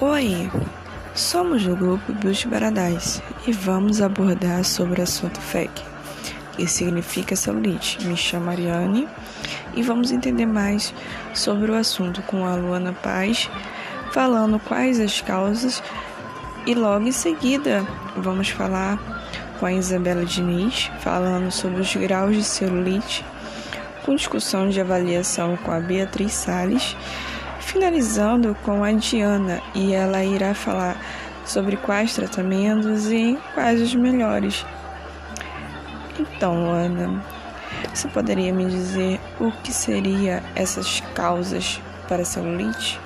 Oi, somos do grupo Beauty Paradise e vamos abordar sobre o assunto FEC, que significa celulite. Me chamo Ariane e vamos entender mais sobre o assunto com a Luana Paz, falando quais as causas e logo em seguida vamos falar com a Isabela Diniz, falando sobre os graus de celulite, com discussão de avaliação com a Beatriz Sales finalizando com a Diana e ela irá falar sobre quais tratamentos e quais os melhores. Então, Ana, você poderia me dizer o que seriam essas causas para celulite?